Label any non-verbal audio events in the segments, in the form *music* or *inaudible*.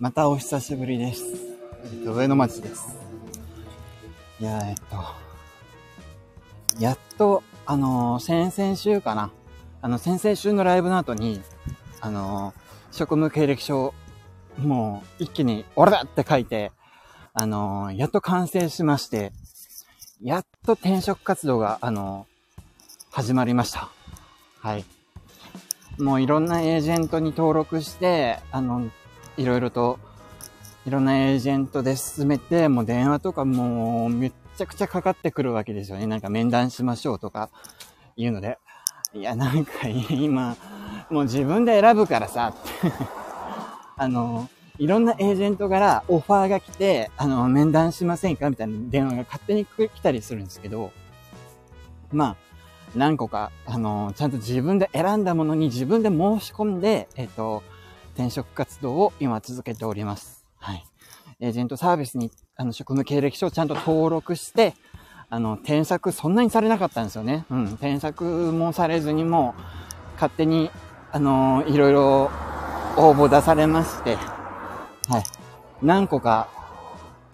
またお久しぶりです。えっと、上野町です。いや、えっと、やっと、あの先々週かな。あの、先々週のライブの後に、あの職務経歴書、もう、一気に、俺だって書いて、あのやっと完成しまして、やっと転職活動が、あの始まりました。はい。もういろんなエージェントに登録して、あの、いろいろと、いろんなエージェントで進めて、もう電話とかもうめっちゃくちゃかかってくるわけですよね。なんか面談しましょうとかいうので。いや、なんか今、もう自分で選ぶからさ、*laughs* あの、いろんなエージェントからオファーが来て、あの、面談しませんかみたいな電話が勝手に来たりするんですけど、まあ、何個か、あの、ちゃんと自分で選んだものに自分で申し込んで、えっ、と、転職活動を今続けております。はい。エージェントサービスに、あの、職務経歴書をちゃんと登録して、あの、転職そんなにされなかったんですよね。うん。転職もされずにもう、勝手に、あの、いろいろ応募出されまして、はい。何個か、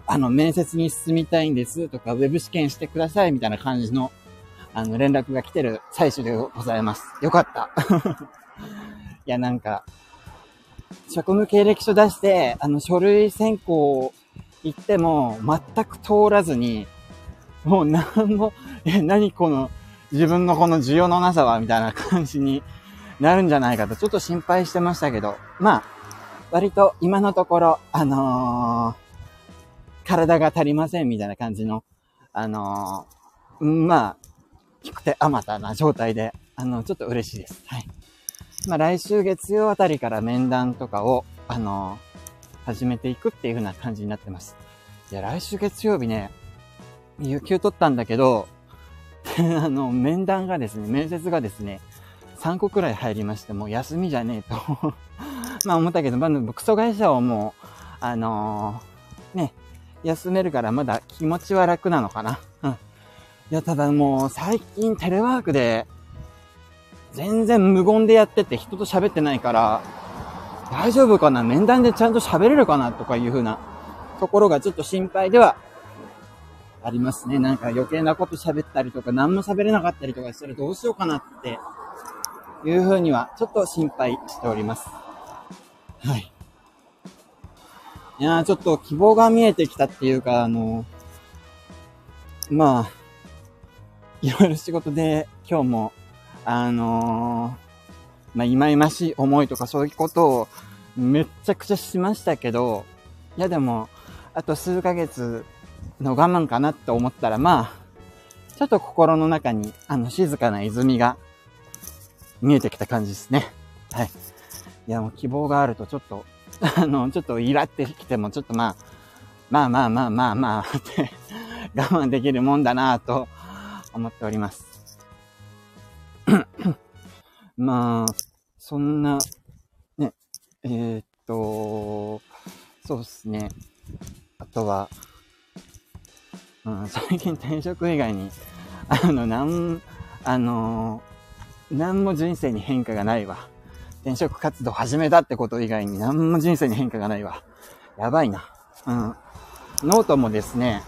あの、面接に進みたいんですとか、ウェブ試験してくださいみたいな感じの、あの、連絡が来てる最初でございます。よかった。*laughs* いや、なんか、職務経歴書出して、あの、書類選考行っても、全く通らずに、もうなんも、え、何この、自分のこの需要のなさは、みたいな感じになるんじゃないかと、ちょっと心配してましたけど、まあ、割と今のところ、あのー体が足りませんみたいな感じの、あのーまあ、低くてあまたな状態で、あの、ちょっと嬉しいです。はい。まあ、来週月曜あたりから面談とかを、あの始めていくっていう風な感じになってます。いや、来週月曜日ね、有給取ったんだけど、*laughs* あの、面談がですね、面接がですね、3個くらい入りまして、もう休みじゃねえと。*laughs* まあ思ったけど、まあ、クソ会社をもう、あのーね、休めるからまだ気持ちは楽なのかな。うん。いや、ただもう最近テレワークで、全然無言でやってて人と喋ってないから、大丈夫かな？面談でちゃんと喋れるかな？とかいう風なところがちょっと心配ではありますね。なんか余計なこと喋ったりとか、何も喋れなかったりとかしたらどうしようかなっていう風にはちょっと心配しております。はい。いやーちょっと希望が見えてきたっていうか、あのまあ、いろいろ仕事で今日も、あのまあ、忌々しい思いとかそういうことをめっちゃくちゃしましたけど、いやでも、あと数ヶ月の我慢かなって思ったら、まあ、ちょっと心の中に、あの、静かな泉が見えてきた感じですね。はい。いや、もう希望があるとちょっと、*laughs* あの、ちょっとイラってきても、ちょっとまあ、まあまあまあまあまあって、我慢できるもんだなぁと思っております。まあ、そんな、ね、えーっと、そうですね。あとは、うん、最近転職以外に、*laughs* あの、なん、あの、なんも人生に変化がないわ。転職活動始めたってこと以外に何も人生に変化がないわ。やばいな。うん。ノートもですね、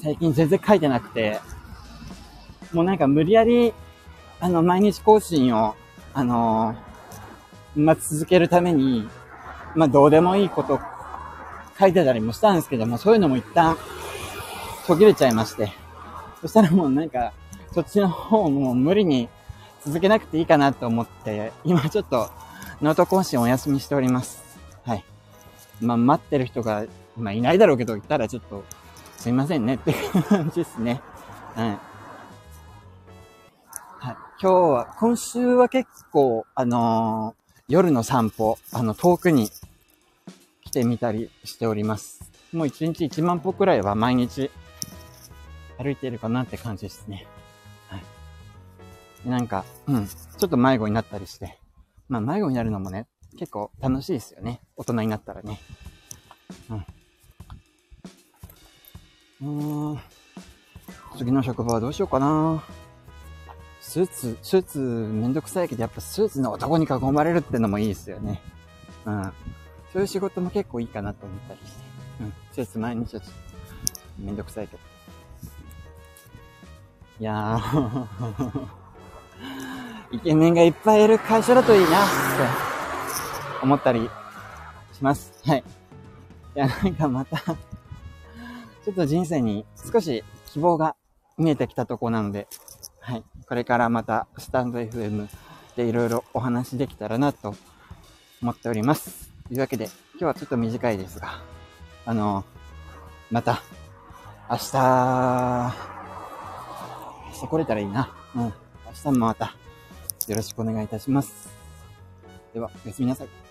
最近全然書いてなくて、もうなんか無理やり、あの、毎日更新を、あのまあ、続けるために、まあ、どうでもいいこと書いてたりもしたんですけども、そういうのも一旦途切れちゃいまして。そしたらもうなんか、そっちの方も無理に続けなくていいかなと思って、今ちょっとノート更新お休みしております。はい。まあ、待ってる人が、まあ、いないだろうけど、言ったらちょっと、すいませんねって感じですね。はい。今日は、今週は結構、あのー夜の散歩、あの、遠くに来てみたりしております。もう1日1万歩くらいは毎日歩いているかなって感じですね。はい。なんか、うん、ちょっと迷子になったりして。まあ迷子になるのもね、結構楽しいですよね。大人になったらね。うん。うーん。次の職場はどうしようかな。スーツ、スーツめんどくさいけど、やっぱスーツの男に囲まれるってのもいいですよね。うん。そういう仕事も結構いいかなと思ったりして。うん。施設毎日ちょっとめんどくさいけど。いやー *laughs* イケメンがいっぱいいる会社だといいなって思ったりします。はい。いや、なんかまたちょっと人生に少し希望が見えてきたとこなので、これからまたスタンド FM でいろいろお話できたらなと思っております。というわけで、今日はちょっと短いですが、あの、また、明日、明日来れたらいいな。うん。明日もまた、よろしくお願いいたします。では、おやすみなさい。